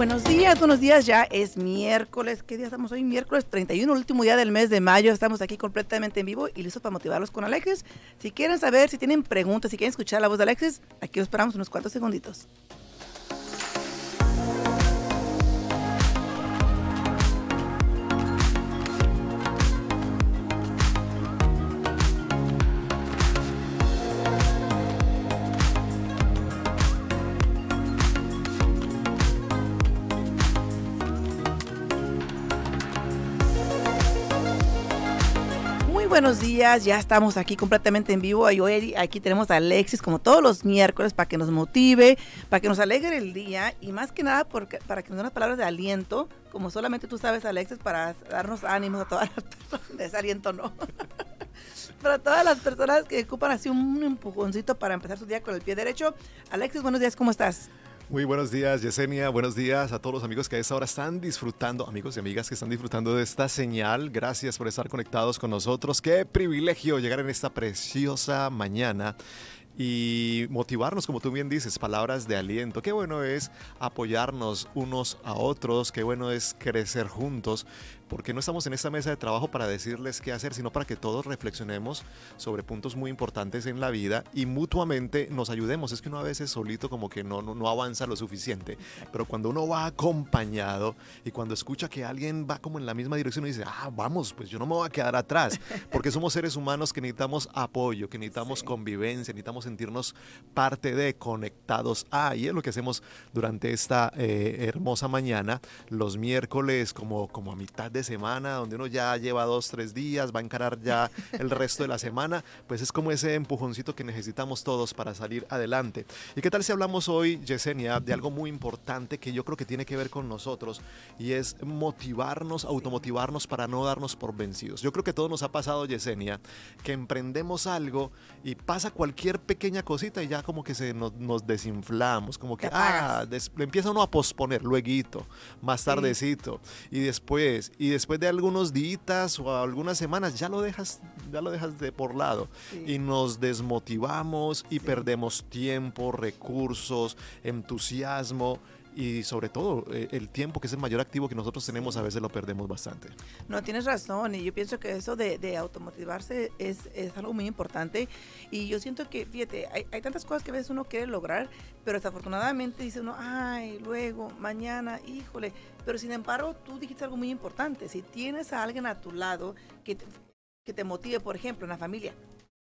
Buenos días, buenos días. Ya es miércoles. ¿Qué día estamos hoy? Miércoles 31, último día del mes de mayo. Estamos aquí completamente en vivo y listos para motivarlos con Alexis. Si quieren saber, si tienen preguntas, si quieren escuchar la voz de Alexis, aquí os esperamos unos cuantos segunditos. Buenos días, ya estamos aquí completamente en vivo. Y hoy aquí tenemos a Alexis como todos los miércoles para que nos motive, para que nos alegre el día y más que nada porque, para que nos dé unas palabras de aliento, como solamente tú sabes, Alexis, para darnos ánimos a todas las personas. De ese aliento no. para todas las personas que ocupan así un empujoncito para empezar su día con el pie derecho. Alexis, buenos días, ¿cómo estás? Muy buenos días, Yesenia. Buenos días a todos los amigos que a esta hora están disfrutando, amigos y amigas que están disfrutando de esta señal. Gracias por estar conectados con nosotros. Qué privilegio llegar en esta preciosa mañana y motivarnos, como tú bien dices, palabras de aliento. Qué bueno es apoyarnos unos a otros, qué bueno es crecer juntos, porque no estamos en esta mesa de trabajo para decirles qué hacer, sino para que todos reflexionemos sobre puntos muy importantes en la vida y mutuamente nos ayudemos. Es que uno a veces solito como que no, no, avanza lo suficiente, pero cuando uno va acompañado y cuando escucha que alguien va como en la misma dirección y dice, ah, vamos, pues yo no me voy a quedar atrás, porque somos seres humanos que necesitamos apoyo, que necesitamos convivencia, necesitamos sentirnos parte de, conectados a, y es lo que hacemos durante esta eh, hermosa mañana, los miércoles como, como a mitad de semana, donde uno ya lleva dos, tres días, va a encarar ya el resto de la semana, pues es como ese empujoncito que necesitamos todos para salir adelante. ¿Y qué tal si hablamos hoy, Yesenia, de algo muy importante que yo creo que tiene que ver con nosotros y es motivarnos, automotivarnos para no darnos por vencidos? Yo creo que todo nos ha pasado, Yesenia, que emprendemos algo y pasa cualquier pequeña cosita y ya como que se nos, desinflamos, como que, ah, empieza uno a posponer, luego, más tardecito, y después, y después de algunos días o algunas semanas ya lo dejas, ya lo dejas de por lado. Y nos desmotivamos y perdemos tiempo, recursos, entusiasmo y sobre todo eh, el tiempo que es el mayor activo que nosotros tenemos a veces lo perdemos bastante. No, tienes razón y yo pienso que eso de, de automotivarse es, es, algo muy importante y yo siento que, fíjate, hay, hay, tantas cosas que a veces uno quiere lograr, pero desafortunadamente dice uno, ay, luego, mañana, híjole, pero sin embargo tú dijiste algo muy importante, si tienes a alguien a tu lado que que te motive, por ejemplo, en la familia,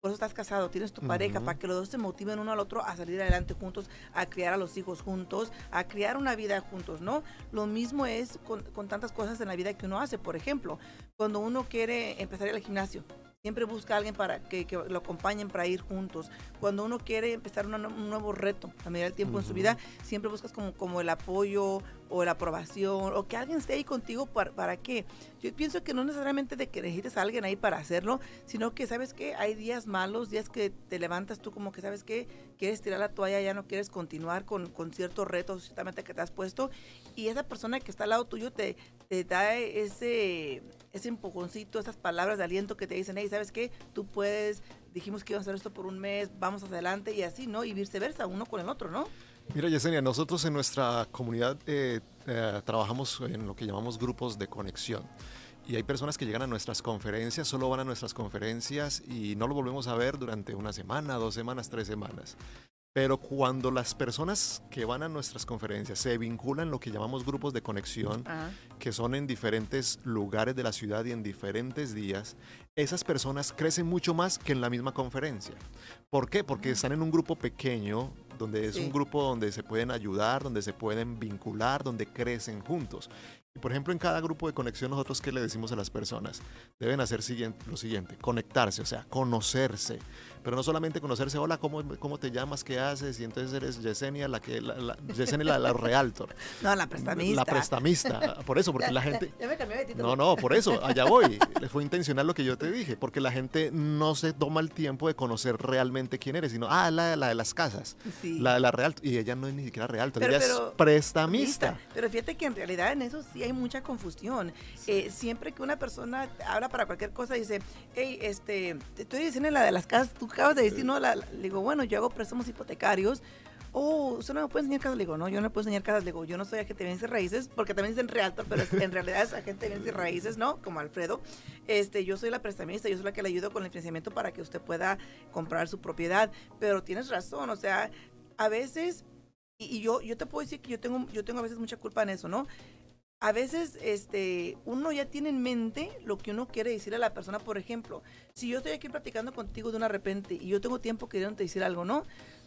por eso estás casado, tienes tu pareja, para que los dos se motiven uno al otro a salir adelante juntos, a criar a los hijos juntos, a crear una vida juntos, ¿no? Lo mismo es con, con tantas cosas en la vida que uno hace. Por ejemplo, cuando uno quiere empezar al gimnasio, siempre busca a alguien para que, lo acompañen para ir juntos. Cuando uno quiere empezar un nuevo reto a medida del tiempo en su vida, siempre buscas como, como el apoyo o la aprobación o que alguien esté ahí contigo para, para qué. Yo pienso que no necesariamente de que necesites a alguien ahí para hacerlo, sino que sabes que hay días malos, días que te levantas tú como que sabes que quieres tirar la toalla, ya no quieres continuar con, con ciertos retos ciertamente que te has puesto y esa persona que está al lado tuyo te, te da ese, ese empujoncito, esas palabras de aliento que te dicen, hey, ¿sabes qué? Tú puedes, dijimos que íbamos a hacer esto por un mes, vamos adelante y así, ¿no? Y viceversa, uno con el otro, ¿no? Mira, Yesenia, nosotros en nuestra comunidad eh, eh, trabajamos en lo que llamamos grupos de conexión. Y hay personas que llegan a nuestras conferencias, solo van a nuestras conferencias y no lo volvemos a ver durante una semana, dos semanas, tres semanas. Pero cuando las personas que van a nuestras conferencias se vinculan lo que llamamos grupos de conexión, ah. que son en diferentes lugares de la ciudad y en diferentes días, esas personas crecen mucho más que en la misma conferencia. ¿Por qué? Porque están en un grupo pequeño, donde es un grupo donde se pueden ayudar, donde se pueden vincular, donde crecen juntos. Y por ejemplo, en cada grupo de conexión, nosotros qué le decimos a las personas? Deben hacer lo siguiente, conectarse, o sea, conocerse. Pero no solamente conocerse, hola, ¿cómo, cómo te llamas? ¿Qué haces? Y entonces eres Yesenia, la que, la, Yesenia, la, realtor. No, la prestamista. La prestamista. Por eso, porque la gente... Ya me cambié de título. No, no, por eso, allá voy. Fue intencional lo que yo te dije, porque la gente no se toma el tiempo de conocer realmente quién eres, sino, ah, la, la de las casas. Sí. La de la realtor. Y ella no es ni siquiera realtor, ella es prestamista. Pero fíjate que en realidad en eso sí hay mucha confusión. Eh, siempre que una persona habla para cualquier cosa, dice, hey, este, te estoy diciendo la de las casas, tú acabas de decir, no, la, le digo, bueno, yo hago préstamos hipotecarios, oh, usted no me puede enseñar casas. Le digo, no, yo no me puedo enseñar casas. Le digo, yo no soy agente de bienes y raíces, porque también dicen realtor, pero en realidad es agente de bienes y raíces, ¿no? Como Alfredo. Este, yo soy la prestamista, yo soy la que le ayudo con el financiamiento para que usted pueda comprar su propiedad. Pero tienes razón, o sea, a veces, y, yo, yo te puedo decir que yo tengo, yo tengo a veces mucha culpa en eso, ¿no? A veces este, uno ya tiene en mente lo que uno quiere decirle a la persona. Por ejemplo, si yo estoy aquí platicando contigo de una repente y yo tengo tiempo queriendo decir algo, ¿no?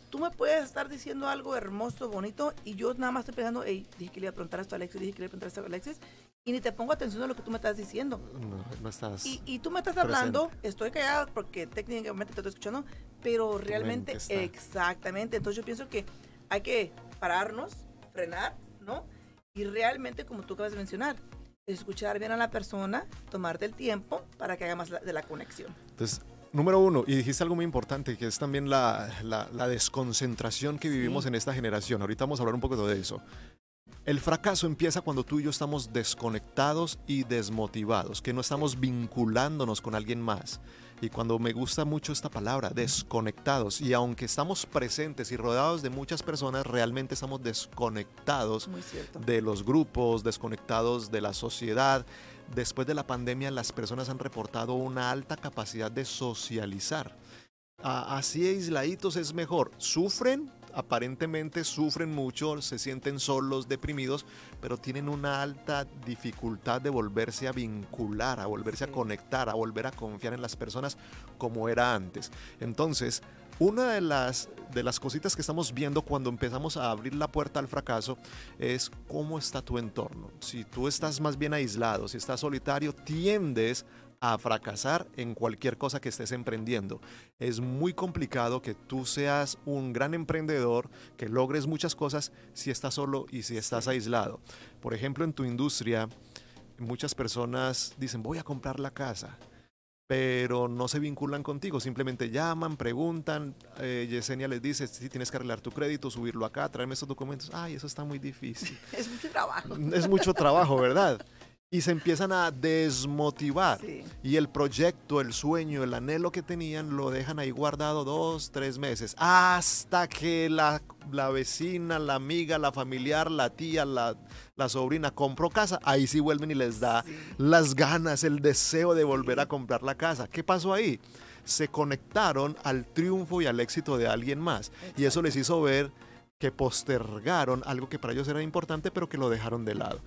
Tú me puedes estar diciendo algo hermoso, bonito, y yo nada más estoy pensando, hey, dije que le iba a preguntar esto a Alexis, dije que le iba a preguntar esto a Alexis, y ni te pongo atención a lo que tú me estás diciendo. No, no estás. Y, y tú me estás hablando, estoy callada porque técnicamente te estoy escuchando, pero realmente, exactamente. Entonces yo pienso que hay que pararnos, frenar, ¿no? Y realmente, como tú acabas de mencionar, escuchar bien a la persona, tomarte el tiempo para que haga más de la conexión. Entonces, número uno, y dijiste algo muy importante, que es también la, la, desconcentración que vivimos en esta generación. Ahorita vamos a hablar un poco de eso. El fracaso empieza cuando tú y yo estamos desconectados y desmotivados, que no estamos vinculándonos con alguien más. Y cuando me gusta mucho esta palabra, desconectados, y aunque estamos presentes y rodeados de muchas personas, realmente estamos desconectados de los grupos, desconectados de la sociedad. Después de la pandemia, las personas han reportado una alta capacidad de socializar. Así aisladitos es mejor. Sufren, aparentemente sufren mucho, se sienten solos, deprimidos, pero tienen una alta dificultad de volverse a vincular, a volverse a conectar, a volver a confiar en las personas como era antes. Entonces, una de las, de las cositas que estamos viendo cuando empezamos a abrir la puerta al fracaso es cómo está tu entorno. Si tú estás más bien aislado, si estás solitario, tiendes a fracasar en cualquier cosa que estés emprendiendo. Es muy complicado que tú seas un gran emprendedor, que logres muchas cosas si estás solo y si estás aislado. Por ejemplo, en tu industria, muchas personas dicen, voy a comprar la casa pero no se vinculan contigo, simplemente llaman, preguntan, eh, Yesenia les dice, si tienes que arreglar tu crédito, subirlo acá, tráeme esos documentos, ay, eso está muy difícil. es mucho trabajo. Es mucho trabajo, ¿verdad? Y se empiezan a desmotivar. Y el proyecto, el sueño, el anhelo que tenían lo dejan ahí guardado dos, tres meses, hasta que la, la vecina, la amiga, la familiar, la tía, la, la, sobrina compró casa, ahí sí vuelven y les da las ganas, el deseo de volver a comprar la casa. ¿Qué pasó ahí? Se conectaron al triunfo y al éxito de alguien más. Y eso les hizo ver que postergaron algo que para ellos era importante, pero que lo dejaron de lado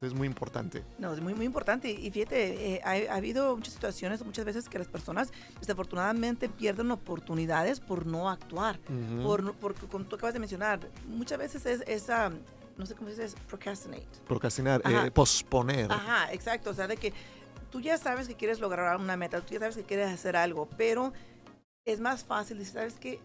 es muy importante. No, es muy, muy importante. Y fíjate, eh, ha, habido muchas situaciones, muchas veces que las personas desafortunadamente pierden oportunidades por no actuar. por, como tú acabas de mencionar, muchas veces es esa, no sé cómo se dice, procrastinate. Procrastinar, eh, posponer. Ajá, exacto. O sea, de que tú ya sabes que quieres lograr una meta, tú ya sabes que quieres hacer algo, pero es más fácil decir, ¿sabes qué?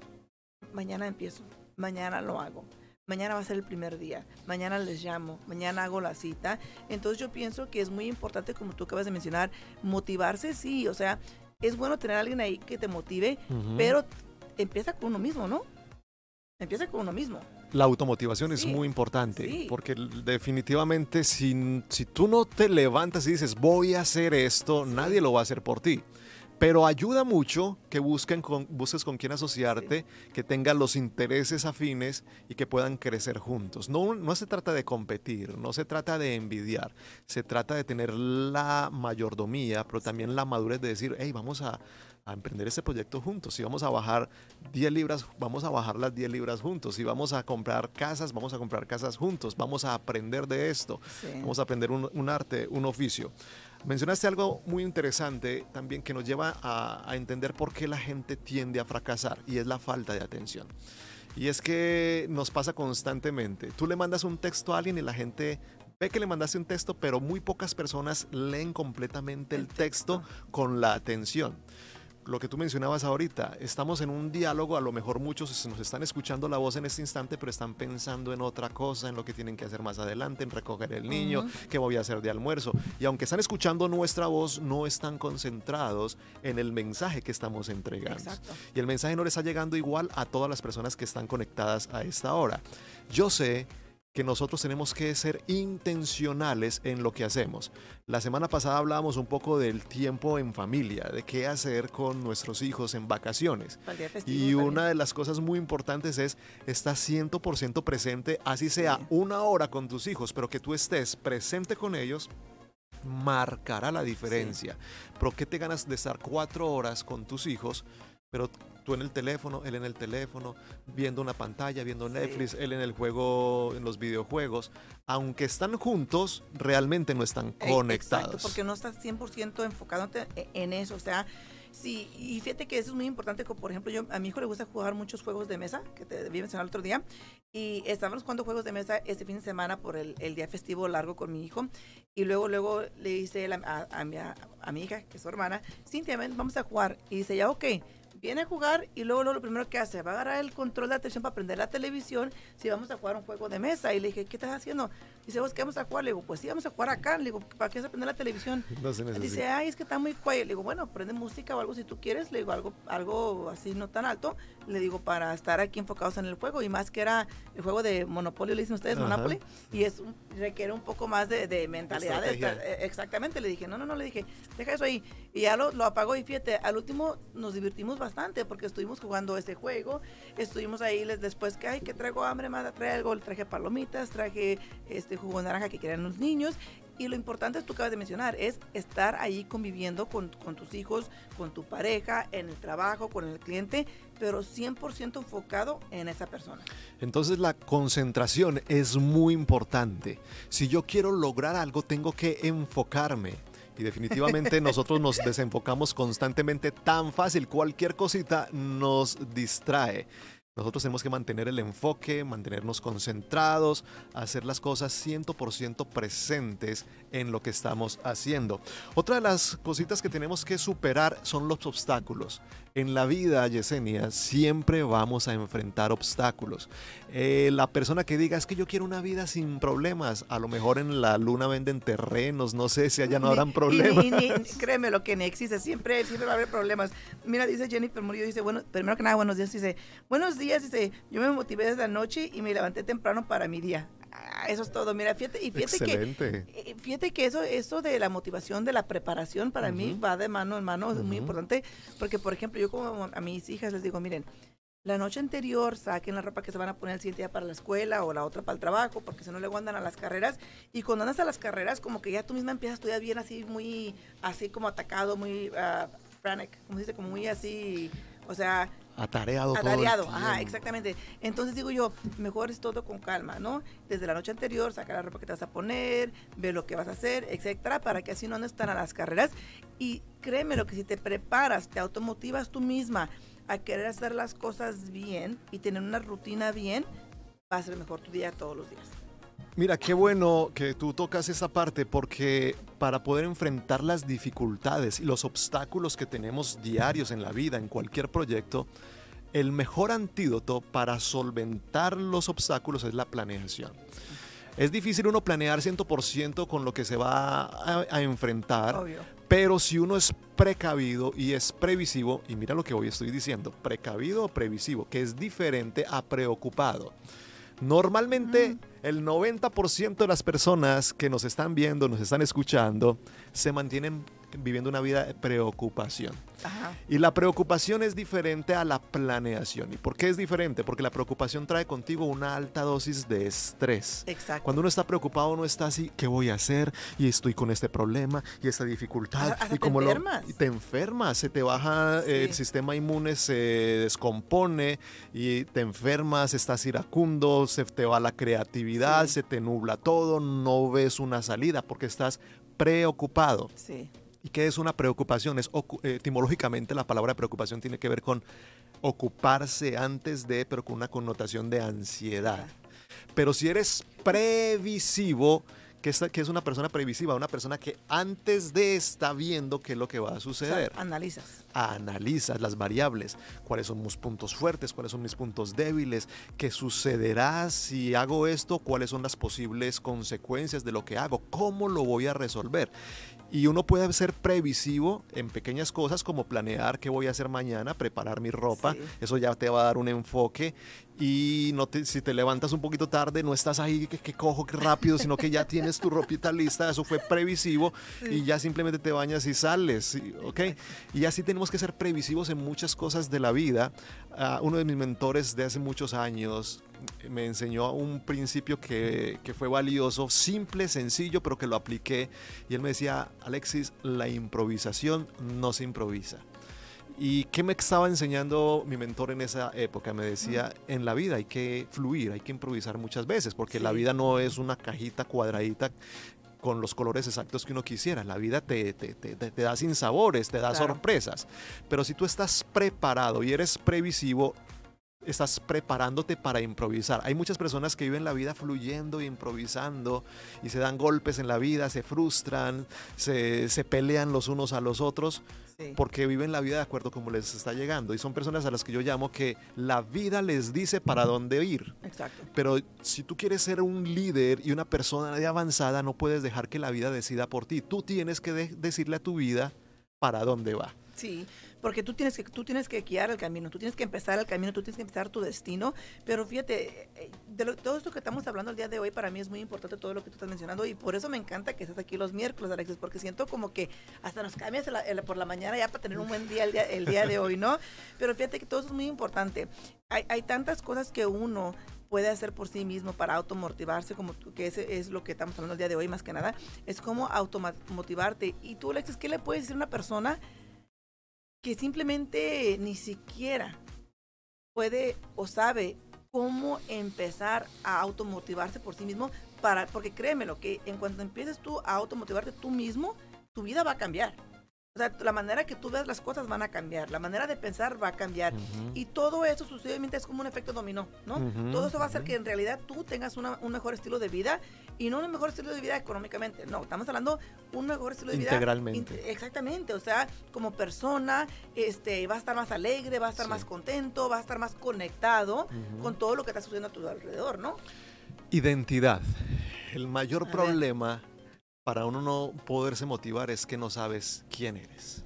Mañana empiezo, mañana lo hago mañana va a ser el primer día, mañana les llamo, mañana hago la cita. Entonces yo pienso que es muy importante, como tú acabas de mencionar, motivarse, sí, o sea, es bueno tener a alguien ahí que te motive, pero empieza con uno mismo, ¿no? Empieza con uno mismo. La automotivación es muy importante, porque definitivamente si, si tú no te levantas y dices, voy a hacer esto, nadie lo va a hacer por ti. Pero ayuda mucho que busquen con, busques con quién asociarte, que tengan los intereses afines y que puedan crecer juntos. No, no se trata de competir, no se trata de envidiar, se trata de tener la mayordomía, pero también la madurez de decir, hey, vamos a, emprender este proyecto juntos. Si vamos a bajar 10 libras, vamos a bajar las 10 libras juntos. Si vamos a comprar casas, vamos a comprar casas juntos. Vamos a aprender de esto. Vamos a aprender un, arte, un oficio. Mencionaste algo muy interesante también que nos lleva a, entender por qué la gente tiende a fracasar y es la falta de atención. Y es que nos pasa constantemente. Tú le mandas un texto a alguien y la gente ve que le mandaste un texto, pero muy pocas personas leen completamente el texto con la atención lo que tú mencionabas ahorita, estamos en un diálogo, a lo mejor muchos nos están escuchando la voz en este instante, pero están pensando en otra cosa, en lo que tienen que hacer más adelante, en recoger el niño, qué voy a hacer de almuerzo. Y aunque están escuchando nuestra voz, no están concentrados en el mensaje que estamos entregando. Y el mensaje no les está llegando igual a todas las personas que están conectadas a esta hora. Yo sé que nosotros tenemos que ser intencionales en lo que hacemos. La semana pasada hablábamos un poco del tiempo en familia, de qué hacer con nuestros hijos en vacaciones. y una de las cosas muy importantes es estar 100% presente, así sea una hora con tus hijos, pero que tú estés presente con ellos marcará la diferencia. Pero ¿qué te ganas de estar cuatro horas con tus hijos, pero tú en el teléfono, él en el teléfono, viendo una pantalla, viendo Netflix, él en el juego, en los videojuegos, aunque están juntos, realmente no están conectados. Exacto, porque no estás 100% enfocado en eso, o sea, Sí, y fíjate que eso es muy importante, como por ejemplo, yo a mi hijo le gusta jugar muchos juegos de mesa, que te debí mencionar el otro día, y estábamos jugando juegos de mesa este fin de semana por el, el día festivo largo con mi hijo, y luego luego le dice a, a, mi, a, mi hija, que es su hermana, Cintia, vamos a jugar, y dice, ya, ok, viene a jugar y luego, lo primero que hace, va a agarrar el control de atención para prender la televisión si vamos a jugar un juego de mesa. Y le dije, ¿qué estás haciendo? Dice, ¿vos qué vamos a jugar? Le digo, pues sí, vamos a jugar acá. Le digo, ¿para qué se prende la televisión? Dice, ay, es que está muy quiet. Le digo, bueno, prende música o algo si tú quieres. Le digo, algo, algo así no tan alto. Le digo, para estar aquí enfocados en el juego. Y más que era el juego de Monopoly, le dicen ustedes, Monopoly. Y es requiere un poco más de, mentalidad. Eh, exactamente. Le dije, no, no, no, le dije, deja eso ahí. Y ya lo, lo apagó y fíjate, al último nos divertimos bastante porque estuvimos jugando ese juego, estuvimos ahí después que, ay, que traigo hambre, más trae algo, traje palomitas, traje este jugo de naranja que querían los niños y lo importante, tú acabas de mencionar, es estar ahí conviviendo con, con, tus hijos, con tu pareja, en el trabajo, con el cliente, pero 100% enfocado en esa persona. Entonces la concentración es muy importante. Si yo quiero lograr algo, tengo que enfocarme y definitivamente nosotros nos desenfocamos constantemente tan fácil. Cualquier cosita nos distrae. Nosotros tenemos que mantener el enfoque, mantenernos concentrados, hacer las cosas 100% presentes en lo que estamos haciendo. Otra de las cositas que tenemos que superar son los obstáculos. En la vida, Yesenia, siempre vamos a enfrentar obstáculos. Eh, la persona que diga es que yo quiero una vida sin problemas, a lo mejor en la luna venden terrenos, no sé si allá no habrán problemas. créeme lo que ni existe, siempre, siempre va a haber problemas. Mira, dice Jennifer Murillo, dice, bueno, primero que nada, buenos días, dice, buenos días, dice, yo me motivé desde la noche y me levanté temprano para mi día. Ah, eso es todo. Mira, fíjate, y fíjate que eh, fíjate que eso, eso de la motivación, de la preparación para mí va de mano en mano, es muy importante, porque por ejemplo, yo como a mis hijas les digo, miren, la noche anterior saquen la ropa que se van a poner el siguiente día para la escuela o la otra para el trabajo, porque si no le andan a las carreras. Y cuando andas a las carreras, como que ya tú misma empiezas a estudiar bien así, muy, así como atacado, muy uh, frantic, como se dice, como muy así, o sea, Atareado. Atareado, ajá, exactamente. Entonces digo yo, mejor es todo con calma, ¿no? Desde la noche anterior, saca la ropa que te vas a poner, ve lo que vas a hacer, etcétera, para que así no andes tan a las carreras. Y créeme lo que si te preparas, te automotivas tú misma a querer hacer las cosas bien y tener una rutina bien, va a ser mejor tu día todos los días. Mira, qué bueno que tú tocas esa parte porque para poder enfrentar las dificultades y los obstáculos que tenemos diarios en la vida, en cualquier proyecto, el mejor antídoto para solventar los obstáculos es la planeación. Es difícil uno planear 100% con lo que se va a, enfrentar, pero si uno es precavido y es previsivo, y mira lo que hoy estoy diciendo, precavido o previsivo, que es diferente a preocupado. Normalmente el 90% de las personas que nos están viendo, nos están escuchando, se mantienen viviendo una vida de preocupación. Y la preocupación es diferente a la planeación. ¿Y por qué es diferente? Porque la preocupación trae contigo una alta dosis de estrés. Exacto. Cuando uno está preocupado, uno está así, ¿qué voy a hacer? Y estoy con este problema y esta dificultad. y como te enfermas. Lo, te enfermas, se te baja, el sistema inmune se descompone y te enfermas, estás iracundo, se te va la creatividad, se te nubla todo, no ves una salida porque estás preocupado. Sí. ¿Y qué es una preocupación? Es, etimológicamente la palabra preocupación tiene que ver con ocuparse antes de, pero con una connotación de ansiedad. Pero si eres previsivo, ¿qué es, es una persona previsiva? Una persona que antes de está viendo qué es lo que va a suceder. analizas. Analizas las variables, cuáles son mis puntos fuertes, cuáles son mis puntos débiles, qué sucederá si hago esto, cuáles son las posibles consecuencias de lo que hago, cómo lo voy a resolver. Y uno puede ser previsivo en pequeñas cosas como planear qué voy a hacer mañana, preparar mi ropa. Eso ya te va a dar un enfoque. Y no te, si te levantas un poquito tarde, no estás ahí que, que cojo, que rápido, sino que ya tienes tu ropita lista, eso fue previsivo y ya simplemente te bañas y sales, ¿ok? Y así tenemos que ser previsivos en muchas cosas de la vida. Ah, uno de mis mentores de hace muchos años me enseñó un principio que, que fue valioso, simple, sencillo, pero que lo apliqué y él me decía, Alexis, la improvisación no se improvisa. ¿Y qué me estaba enseñando mi mentor en esa época? Me decía, en la vida hay que fluir, hay que improvisar muchas veces, porque la vida no es una cajita cuadradita con los colores exactos que uno quisiera. La vida te, te, te, te da sin sabores, te da sorpresas. Pero si tú estás preparado y eres previsivo, estás preparándote para improvisar. Hay muchas personas que viven la vida fluyendo e improvisando y se dan golpes en la vida, se frustran, se, se pelean los unos a los otros sí. porque viven la vida de acuerdo como les está llegando. Y son personas a las que yo llamo que la vida les dice para dónde ir. Exacto. Pero si tú quieres ser un líder y una persona de avanzada, no puedes dejar que la vida decida por ti. Tú tienes que de decirle a tu vida para dónde va. Sí, porque tú tienes que tú tienes que guiar el camino, tú tienes que empezar el camino, tú tienes que empezar tu destino, pero fíjate, eh, de lo, todo esto que estamos hablando el día de hoy para mí es muy importante todo lo que tú estás mencionando y por eso me encanta que estés aquí los miércoles, Alexis, porque siento como que hasta nos cambias el, el, por la mañana ya para tener un buen día el, día el día de hoy, ¿no? Pero fíjate que todo eso es muy importante. Hay, hay tantas cosas que uno puede hacer por sí mismo para automotivarse, como que ese es lo que estamos hablando el día de hoy más que nada, es como automotivarte. Y tú, Alexis, ¿qué le puedes decir a una persona que simplemente ni siquiera puede o sabe cómo empezar a automotivarse por sí mismo para porque créemelo que en cuanto empieces tú a automotivarte tú mismo tu vida va a cambiar o sea, la manera que tú ves las cosas van a cambiar, la manera de pensar va a cambiar. Uh -huh. Y todo eso sucesivamente es como un efecto dominó, ¿no? Uh -huh, todo eso va a hacer uh -huh. que en realidad tú tengas una, un mejor estilo de vida y no un mejor estilo de vida económicamente, no, estamos hablando un mejor estilo de vida. Integralmente. In, exactamente, o sea, como persona, este, va a estar más alegre, va a estar sí. más contento, va a estar más conectado con todo lo que está sucediendo a tu alrededor, ¿no? Identidad. El mayor a problema... Ver para uno no poderse motivar es que no sabes quién eres.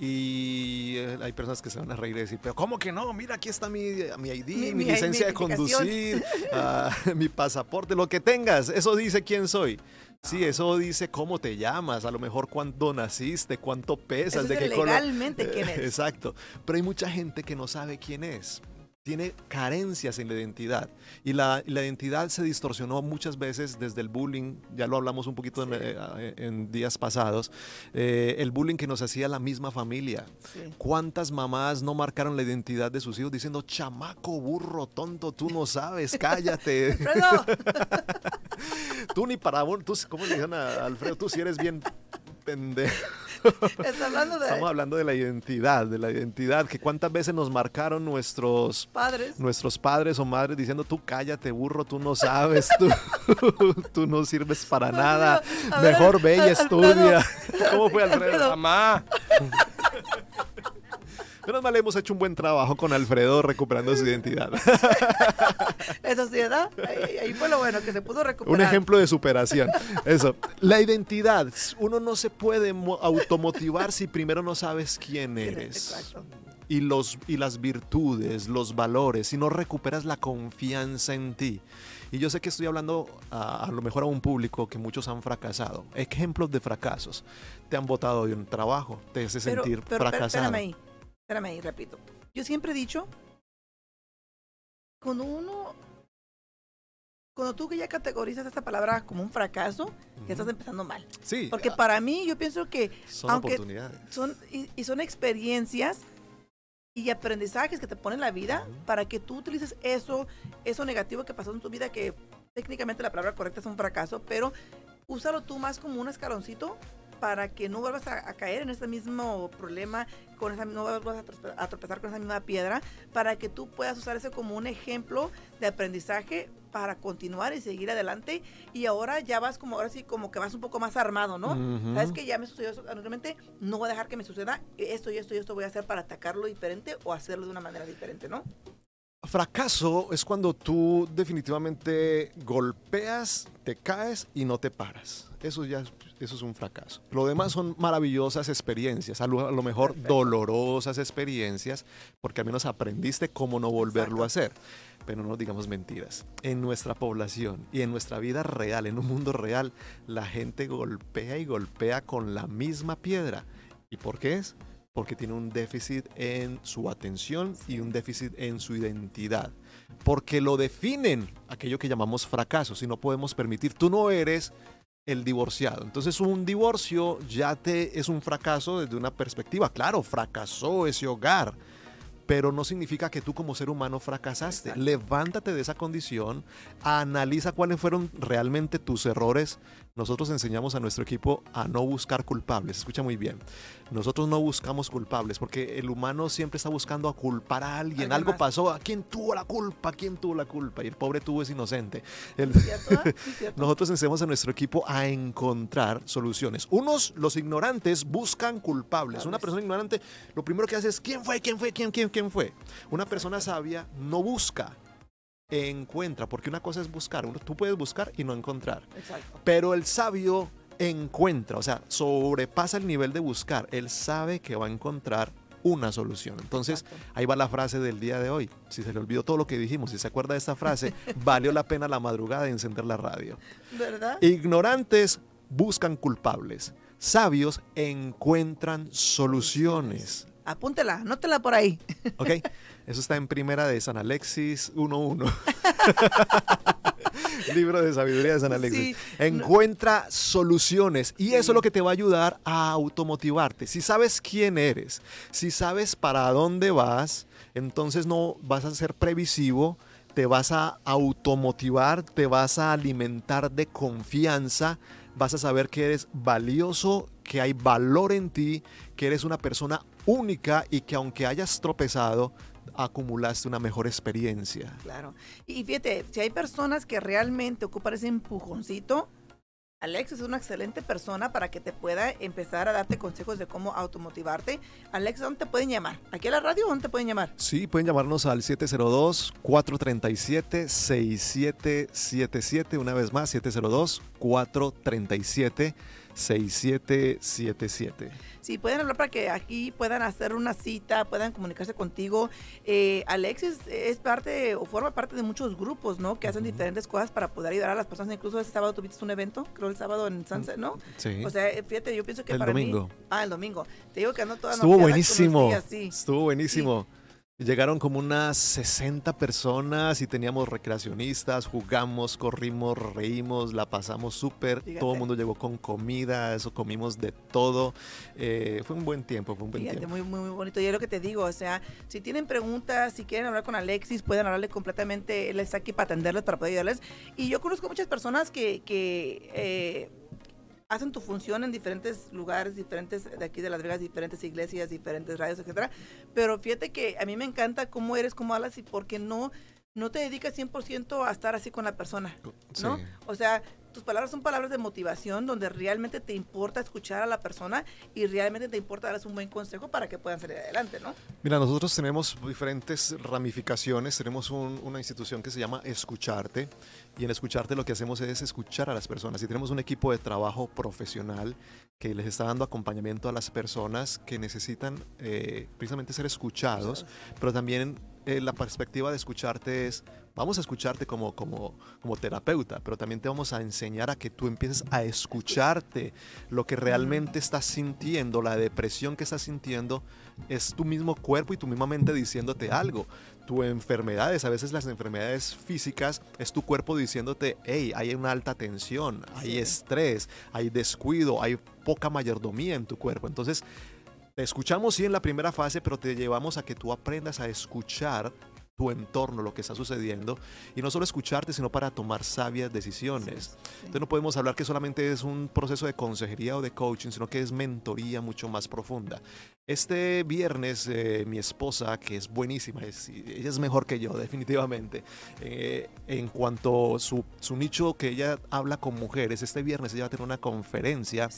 Y eh, hay personas que se van a reír y decir, pero ¿cómo que no? Mira, aquí está mi, mi ID, mi, mi, mi licencia de conducir, uh, mi pasaporte, lo que tengas. Eso dice quién soy. Sí, eso dice cómo te llamas, a lo mejor cuándo naciste, cuánto pesas, eso de es qué legalmente color. quién eres. Exacto. Pero hay mucha gente que no sabe quién es tiene carencias en la identidad. Y la, la, identidad se distorsionó muchas veces desde el bullying, ya lo hablamos un poquito sí. en, eh, en, días pasados, eh, el bullying que nos hacía la misma familia. Sí. ¿Cuántas mamás no marcaron la identidad de sus hijos diciendo, chamaco, burro, tonto, tú no sabes, cállate? tú ni para, tú, ¿cómo le dijeron a Alfredo? Tú si eres bien pendejo. Está hablando de... Estamos hablando de la identidad, de la identidad, que cuántas veces nos marcaron nuestros padres, nuestros padres o madres diciendo, tú cállate, burro, tú no sabes, tú, tú no sirves para nada, ver, mejor ve y estudia. ¿Cómo fue Alfredo? Mamá. Menos mal hemos hecho un buen trabajo con Alfredo recuperando su identidad. Eso sí, ¿verdad? Ahí, ahí, fue lo bueno, que se pudo recuperar. Un ejemplo de superación. Eso. La identidad. Uno no se puede automotivar si primero no sabes quién eres. Exacto. Y, los, y las virtudes, los valores, si no recuperas la confianza en ti. Y yo sé que estoy hablando a, a, lo mejor a un público que muchos han fracasado. Ejemplos de fracasos. Te han votado de un trabajo, te hace pero, sentir pero, fracasado. Espérame ahí, espérame ahí, repito. Yo siempre he dicho, cuando uno, cuando tú que ya categorizas esta palabra como un fracaso, uh -huh. ya estás empezando mal. Sí. Porque para mí yo pienso que son aunque oportunidades. Son, y, y son experiencias y aprendizajes que te ponen la vida uh -huh. para que tú utilices eso, eso negativo que pasó en tu vida, que técnicamente la palabra correcta es un fracaso, pero úsalo tú más como un escaloncito para que no vuelvas a, a, caer en ese mismo problema, con esa, no vuelvas a, a tropezar con esa misma piedra, para que tú puedas usar eso como un ejemplo de aprendizaje para continuar y seguir adelante. Y ahora ya vas como, ahora sí, como que vas un poco más armado, ¿no? Uh -huh. Sabes que ya me sucedió eso, realmente no voy a dejar que me suceda esto y esto y esto voy a hacer para atacarlo diferente o hacerlo de una manera diferente, ¿no? Fracaso es cuando tú definitivamente golpeas, te caes y no te paras. Eso ya eso es un fracaso. Lo demás son maravillosas experiencias, a lo, mejor dolorosas experiencias, porque al menos aprendiste cómo no volverlo a hacer. Pero no digamos mentiras. En nuestra población y en nuestra vida real, en un mundo real, la gente golpea y golpea con la misma piedra. ¿Y por qué es? Porque tiene un déficit en su atención y un déficit en su identidad. Porque lo definen aquello que llamamos fracaso, si no podemos permitir, tú no eres el divorciado. Entonces un divorcio ya te es un fracaso desde una perspectiva. Claro, fracasó ese hogar, pero no significa que tú como ser humano fracasaste. Levántate de esa condición, analiza cuáles fueron realmente tus errores. Nosotros enseñamos a nuestro equipo a no buscar culpables. Escucha muy bien. Nosotros no buscamos culpables porque el humano siempre está buscando a culpar a alguien. Algo pasó. ¿A quién tuvo la culpa? ¿Quién tuvo la culpa? Y el pobre tuvo es inocente. Nosotros enseñamos a nuestro equipo a encontrar soluciones. Unos, los ignorantes, buscan culpables. Una persona ignorante, lo primero que hace es ¿quién fue? ¿Quién fue? ¿Quién, quién, quién fue? Una persona sabia no busca encuentra, porque una cosa es buscar, tú puedes buscar y no encontrar. Pero el sabio encuentra, o sea, sobrepasa el nivel de buscar, él sabe que va a encontrar una solución. Entonces, ahí va la frase del día de hoy. Si se le olvidó todo lo que dijimos, si se acuerda de esta frase, valió la pena la madrugada de encender la radio. ¿Verdad? Ignorantes buscan culpables, sabios encuentran soluciones. Apúntela, anótela por ahí. Ok, eso está en primera de San Alexis 1.1. Libro de sabiduría de San Alexis. Encuentra soluciones y eso es lo que te va a ayudar a automotivarte. Si sabes quién eres, si sabes para dónde vas, entonces no vas a ser previsivo, te vas a automotivar, te vas a alimentar de confianza, vas a saber que eres valioso, que hay valor en ti, que eres una persona única y que aunque hayas tropezado, acumulaste una mejor experiencia. Claro. Y fíjate, si hay personas que realmente ocupan ese empujoncito, Alex es una excelente persona para que te pueda empezar a darte consejos de cómo automotivarte. Alex, ¿dónde te pueden llamar? ¿Aquí a la radio dónde te pueden llamar? Sí, pueden llamarnos al 702-437-6777. Una vez más, 702-437-6777. 6777. Sí, pueden hablar para que aquí puedan hacer una cita, puedan comunicarse contigo. Eh, Alexis es parte o forma parte de muchos grupos, ¿no? Que hacen diferentes cosas para poder ayudar a las personas. Incluso este sábado tuviste un evento, creo el sábado en Sunset, ¿no? Sí. O sea, fíjate, yo pienso que el domingo. ah, el domingo. Te digo que no todas Estuvo buenísimo. Estuvo buenísimo. Llegaron como unas 60 personas y teníamos recreacionistas, jugamos, corrimos, reímos, la pasamos súper. Todo el mundo llegó con comida, eso comimos de todo. Eh, fue un buen tiempo, fue un buen tiempo. Muy, muy, muy bonito. Y es lo que te digo, o sea, si tienen preguntas, si quieren hablar con Alexis, pueden hablarle completamente. Él está aquí para atenderles, para poder ayudarles. Y yo conozco muchas personas que, que eh, hacen tu función en diferentes lugares, diferentes de aquí de Las Vegas, diferentes iglesias, diferentes radios, etcétera. Pero fíjate que a mí me encanta cómo eres, cómo hablas y porque no no te dedicas 100% a estar así con la persona, ¿no? O sea, tus palabras son palabras de motivación donde realmente te importa escuchar a la persona y realmente te importa darles un buen consejo para que puedan salir adelante, ¿no? Mira, nosotros tenemos diferentes ramificaciones, tenemos una institución que se llama Escucharte y en Escucharte lo que hacemos es escuchar a las personas. Y tenemos un equipo de trabajo profesional que les está dando acompañamiento a las personas que necesitan eh, precisamente ser escuchados, pero también eh, la perspectiva de escucharte es, vamos a escucharte como, como, como terapeuta, pero también te vamos a enseñar a que tú empieces a escucharte lo que realmente estás sintiendo, la depresión que estás sintiendo, es tu mismo cuerpo y tu misma mente diciéndote algo. Tu enfermedades, a veces las enfermedades físicas, es tu cuerpo diciéndote, hey, hay una alta tensión, hay estrés, hay descuido, hay poca mayordomía en tu cuerpo. Entonces, te escuchamos sí en la primera fase, pero te llevamos a que tú aprendas a escuchar tu entorno, lo que está sucediendo, y no solo escucharte, sino para tomar sabias decisiones. Entonces no podemos hablar que solamente es un proceso de consejería o de coaching, sino que es mentoría mucho más profunda. Este viernes eh, mi esposa, que es buenísima, ella es mejor que yo definitivamente, eh, en cuanto a su, nicho que ella habla con mujeres, este viernes ella va a tener una conferencia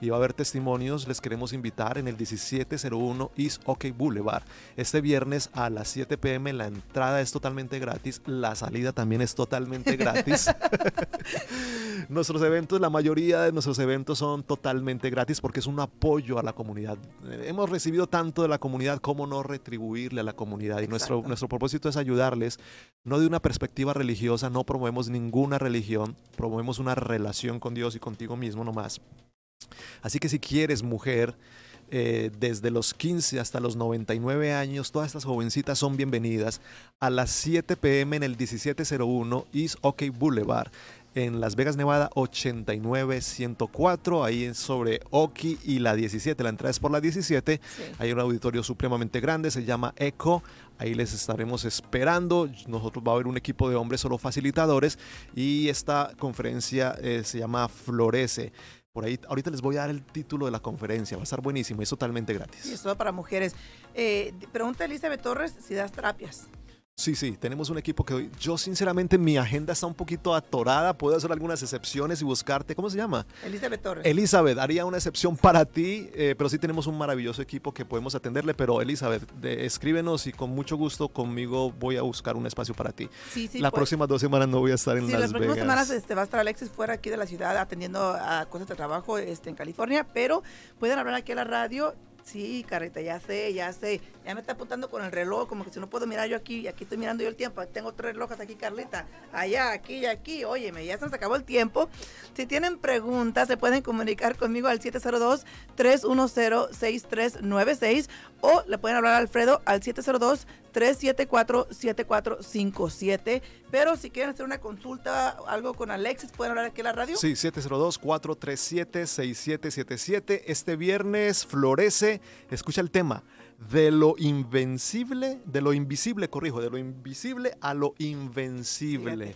y va a haber testimonios, les queremos invitar en el 1701 East OK Boulevard, este viernes a las 7 pm la entrada entrada es totalmente gratis, la salida también es totalmente gratis. nuestros eventos, la mayoría de nuestros eventos son totalmente gratis porque es un apoyo a la comunidad. Hemos recibido tanto de la comunidad, ¿cómo no retribuirle a la comunidad? Y nuestro, nuestro propósito es ayudarles, no de una perspectiva religiosa, no promovemos ninguna religión, promovemos una relación con Dios y contigo mismo nomás. Así que si quieres, mujer, eh, desde los 15 hasta los 99 años, todas estas jovencitas son bienvenidas a las 7 pm en el 1701 East OK Boulevard en Las Vegas, Nevada 89104, ahí sobre Oki y la 17, la entrada es por la 17, hay un auditorio supremamente grande, se llama ECO, ahí les estaremos esperando, nosotros va a haber un equipo de hombres solo facilitadores y esta conferencia eh, se llama Florece. Por ahí, ahorita les voy a dar el título de la conferencia, va a estar buenísimo, es totalmente gratis. Y es todo para mujeres. Eh, pregunta Elizabeth Torres si das terapias. Sí, sí, tenemos un equipo que hoy, yo sinceramente mi agenda está un poquito atorada, puedo hacer algunas excepciones y buscarte, ¿cómo se llama? Elizabeth Torres. Elizabeth, haría una excepción para ti, eh, pero sí tenemos un maravilloso equipo que podemos atenderle, pero Elizabeth, escríbenos y con mucho gusto conmigo voy a buscar un espacio para ti. Sí, sí. Las pues. próximas dos semanas no voy a estar en sí, Las, las próximas semanas este, va a estar Alexis fuera aquí de la ciudad atendiendo a cosas de trabajo este, en California, pero pueden hablar aquí a la radio Sí, carita, ya sé, ya sé. Ya me está apuntando con el reloj, como que si no puedo mirar yo aquí, aquí estoy mirando yo el tiempo. Tengo tres relojes aquí, Carlita. Allá, aquí y aquí. Óyeme, ya se nos acabó el tiempo. Si tienen preguntas, se pueden comunicar conmigo al 702-310-6396 o le pueden hablar a Alfredo al 702 374-7457. Pero si quieren hacer una consulta, algo con Alexis, ¿pueden hablar aquí en la radio? Sí, 702-437-6777. Este viernes florece, escucha el tema, de lo invencible, de lo invisible, corrijo, de lo invisible a lo invencible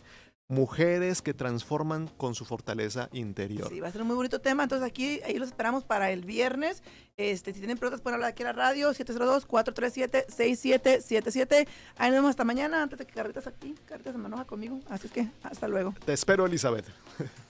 mujeres que transforman con su fortaleza interior. Sí, va a ser un muy bonito tema. Entonces aquí ahí los esperamos para el viernes. Este, si tienen preguntas, pueden hablar aquí a la radio, 702-437-6777. Ahí nos vemos hasta mañana, antes de que Carritas aquí. Carritas se me enoja conmigo. Así es que hasta luego. Te espero, Elizabeth.